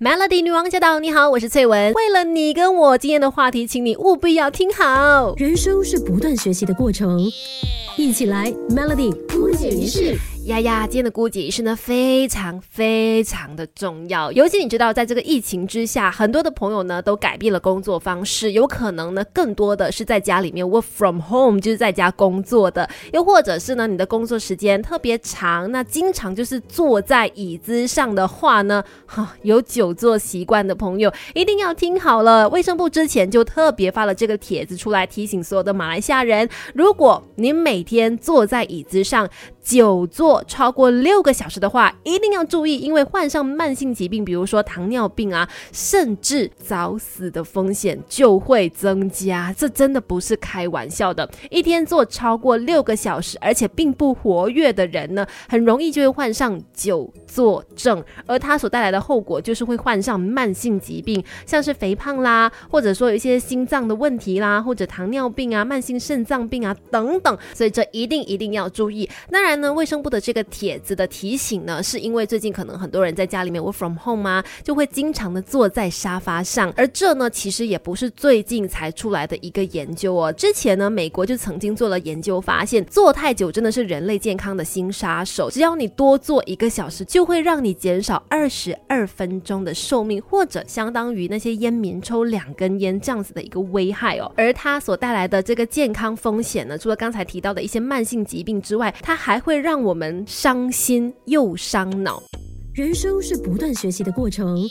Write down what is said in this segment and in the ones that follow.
Melody 女王驾到！你好，我是翠文。为了你跟我今天的话题，请你务必要听好。人生是不断学习的过程，一起来 Melody 姑解一世。丫丫，今天的姑姐仪式呢，非常非常的重要。尤其你知道，在这个疫情之下，很多的朋友呢都改变了工作方式，有可能呢更多的是在家里面 work from home，就是在家工作的，又或者是呢你的工作时间特别长，那经常就是坐在椅子上的话呢，哈，有久坐习惯的朋友一定要听好了。卫生部之前就特别发了这个帖子出来，提醒所有的马来西亚人，如果你每天坐在椅子上，久坐超过六个小时的话，一定要注意，因为患上慢性疾病，比如说糖尿病啊，甚至早死的风险就会增加。这真的不是开玩笑的。一天坐超过六个小时，而且并不活跃的人呢，很容易就会患上久坐症，而它所带来的后果就是会患上慢性疾病，像是肥胖啦，或者说有一些心脏的问题啦，或者糖尿病啊、慢性肾脏病啊等等。所以这一定一定要注意。当然。那卫生部的这个帖子的提醒呢，是因为最近可能很多人在家里面 work from home 啊，就会经常的坐在沙发上，而这呢，其实也不是最近才出来的一个研究哦。之前呢，美国就曾经做了研究，发现坐太久真的是人类健康的新杀手。只要你多坐一个小时，就会让你减少二十二分钟的寿命，或者相当于那些烟民抽两根烟这样子的一个危害哦。而它所带来的这个健康风险呢，除了刚才提到的一些慢性疾病之外，它还会让我们伤心又伤脑。人生是不断学习的过程。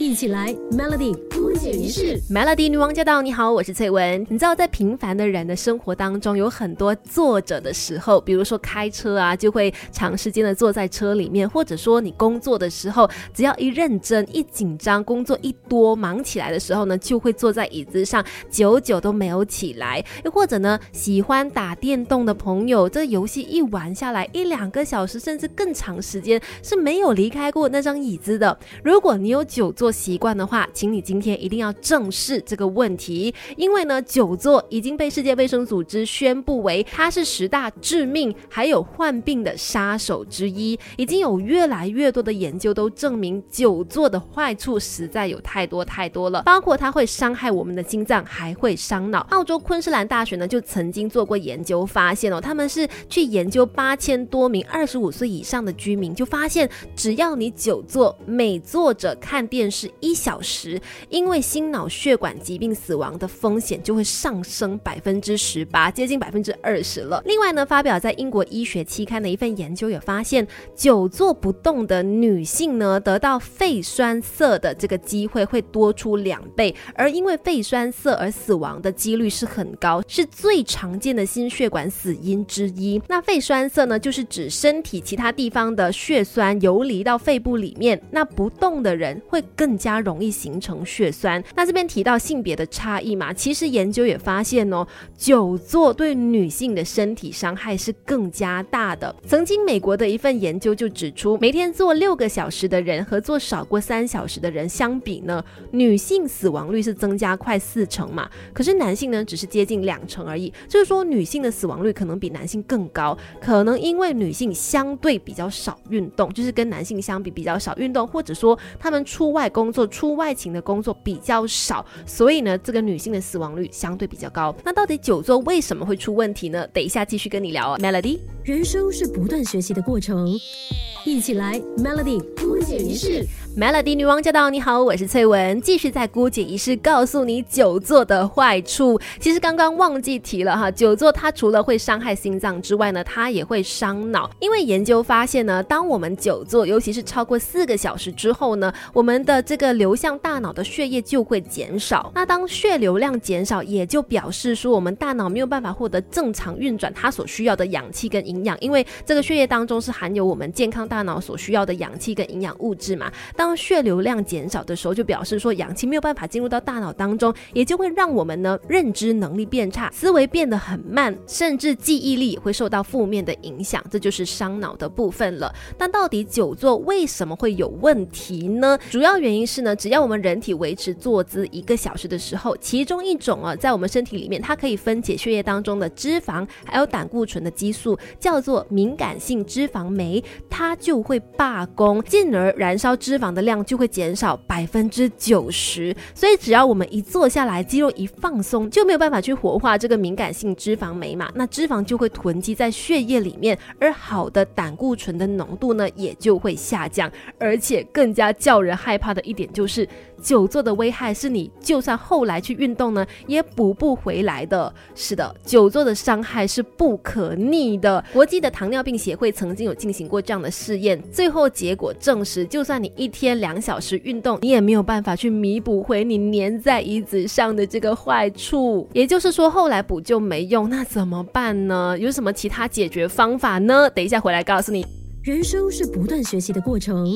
一起来，Melody 姑姐仪式，Melody 女王驾到！你好，我是翠文。你知道，在平凡的人的生活当中，有很多坐着的时候，比如说开车啊，就会长时间的坐在车里面；或者说你工作的时候，只要一认真、一紧张，工作一多忙起来的时候呢，就会坐在椅子上，久久都没有起来。又或者呢，喜欢打电动的朋友，这游戏一玩下来一两个小时，甚至更长时间是没有离离开过那张椅子的。如果你有久坐，习惯的话，请你今天一定要正视这个问题，因为呢，久坐已经被世界卫生组织宣布为它是十大致命还有患病的杀手之一。已经有越来越多的研究都证明，久坐的坏处实在有太多太多了，包括它会伤害我们的心脏，还会伤脑。澳洲昆士兰大学呢就曾经做过研究，发现哦，他们是去研究八千多名二十五岁以上的居民，就发现只要你久坐，每坐着看电视。一小时，因为心脑血管疾病死亡的风险就会上升百分之十八，接近百分之二十了。另外呢，发表在英国医学期刊的一份研究也发现，久坐不动的女性呢，得到肺栓塞的这个机会会多出两倍，而因为肺栓塞而死亡的几率是很高，是最常见的心血管死因之一。那肺栓塞呢，就是指身体其他地方的血栓游离到肺部里面，那不动的人会更。加容易形成血栓。那这边提到性别的差异嘛，其实研究也发现哦，久坐对女性的身体伤害是更加大的。曾经美国的一份研究就指出，每天坐六个小时的人和坐少过三小时的人相比呢，女性死亡率是增加快四成嘛。可是男性呢，只是接近两成而已。就是说，女性的死亡率可能比男性更高，可能因为女性相对比较少运动，就是跟男性相比比较少运动，或者说他们出外。工作出外勤的工作比较少，所以呢，这个女性的死亡率相对比较高。那到底久坐为什么会出问题呢？等一下继续跟你聊哦，Melody。人生是不断学习的过程，一起来，Melody 姑姐仪式。Melody 女王驾到！你好，我是翠文，继续在姑姐仪式告诉你久坐的坏处。其实刚刚忘记提了哈，久坐它除了会伤害心脏之外呢，它也会伤脑。因为研究发现呢，当我们久坐，尤其是超过四个小时之后呢，我们的这个流向大脑的血液就会减少。那当血流量减少，也就表示说我们大脑没有办法获得正常运转它所需要的氧气跟营养。因为这个血液当中是含有我们健康大脑所需要的氧气跟营养物质嘛。当当血流量减少的时候，就表示说氧气没有办法进入到大脑当中，也就会让我们呢认知能力变差，思维变得很慢，甚至记忆力也会受到负面的影响，这就是伤脑的部分了。但到底久坐为什么会有问题呢？主要原因是呢，只要我们人体维持坐姿一个小时的时候，其中一种啊，在我们身体里面，它可以分解血液当中的脂肪还有胆固醇的激素，叫做敏感性脂肪酶，它就会罢工，进而燃烧脂肪量就会减少百分之九十。所以只要我们一坐下来，肌肉一放松，就没有办法去活化这个敏感性脂肪酶嘛，那脂肪就会囤积在血液里面，而好的胆固醇的浓度呢也就会下降，而且更加叫人害怕的一点就是。久坐的危害是你就算后来去运动呢，也补不回来的。是的，久坐的伤害是不可逆的。国际的糖尿病协会曾经有进行过这样的试验，最后结果证实，就算你一天天两小时运动，你也没有办法去弥补回你粘在椅子上的这个坏处。也就是说，后来补救没用，那怎么办呢？有什么其他解决方法呢？等一下回来告诉你。人生是不断学习的过程。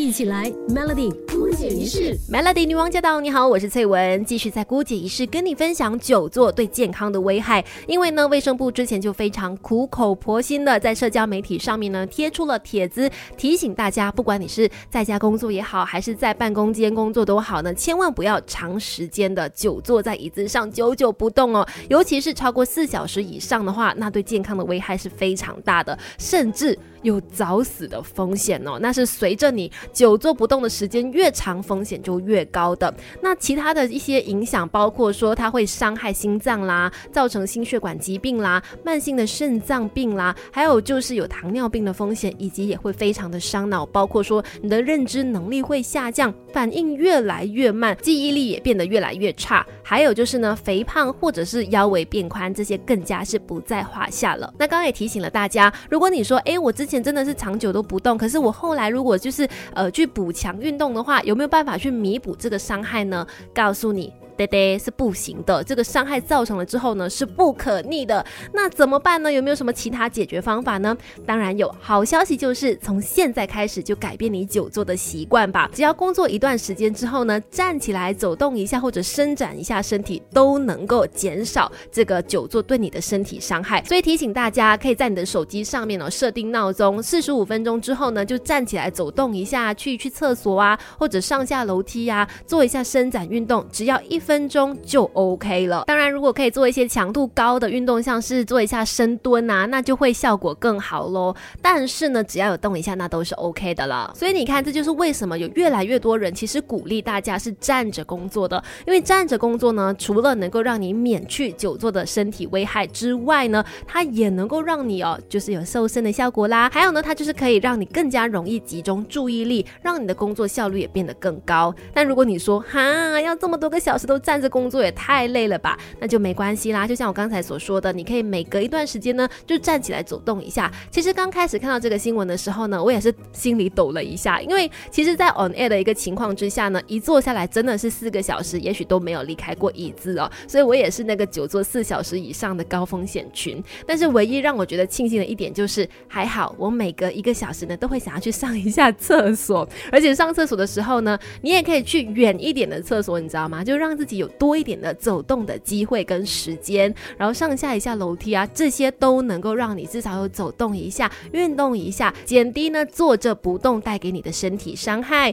一起来，Melody 姑姐仪式，Melody 女王驾到！你好，我是翠文，继续在姑姐仪式跟你分享久坐对健康的危害。因为呢，卫生部之前就非常苦口婆心的在社交媒体上面呢贴出了帖子，提醒大家，不管你是在家工作也好，还是在办公间工作都好呢，千万不要长时间的久坐在椅子上，久久不动哦。尤其是超过四小时以上的话，那对健康的危害是非常大的，甚至有早死的风险哦。那是随着你。久坐不动的时间越长，风险就越高的。那其他的一些影响，包括说它会伤害心脏啦，造成心血管疾病啦，慢性的肾脏病啦，还有就是有糖尿病的风险，以及也会非常的伤脑，包括说你的认知能力会下降，反应越来越慢，记忆力也变得越来越差。还有就是呢，肥胖或者是腰围变宽，这些更加是不在话下了。那刚刚也提醒了大家，如果你说，哎，我之前真的是长久都不动，可是我后来如果就是呃去补强运动的话，有没有办法去弥补这个伤害呢？告诉你。对对，是不行的。这个伤害造成了之后呢，是不可逆的。那怎么办呢？有没有什么其他解决方法呢？当然有。好消息就是从现在开始就改变你久坐的习惯吧。只要工作一段时间之后呢，站起来走动一下或者伸展一下身体，都能够减少这个久坐对你的身体伤害。所以提醒大家，可以在你的手机上面呢设定闹钟，四十五分钟之后呢就站起来走动一下，去去厕所啊，或者上下楼梯呀，做一下伸展运动，只要一。分钟就 OK 了。当然，如果可以做一些强度高的运动，像是做一下深蹲啊，那就会效果更好喽。但是呢，只要有动一下，那都是 OK 的了。所以你看，这就是为什么有越来越多人其实鼓励大家是站着工作的。因为站着工作呢，除了能够让你免去久坐的身体危害之外呢，它也能够让你哦，就是有瘦身的效果啦。还有呢，它就是可以让你更加容易集中注意力，让你的工作效率也变得更高。但如果你说哈，要这么多个小时都站着工作也太累了吧？那就没关系啦。就像我刚才所说的，你可以每隔一段时间呢，就站起来走动一下。其实刚开始看到这个新闻的时候呢，我也是心里抖了一下，因为其实，在 on air 的一个情况之下呢，一坐下来真的是四个小时，也许都没有离开过椅子哦。所以我也是那个久坐四小时以上的高风险群。但是唯一让我觉得庆幸的一点就是，还好我每隔一个小时呢，都会想要去上一下厕所，而且上厕所的时候呢，你也可以去远一点的厕所，你知道吗？就让自己。有多一点的走动的机会跟时间，然后上下一下楼梯啊，这些都能够让你至少有走动一下、运动一下，减低呢坐着不动带给你的身体伤害。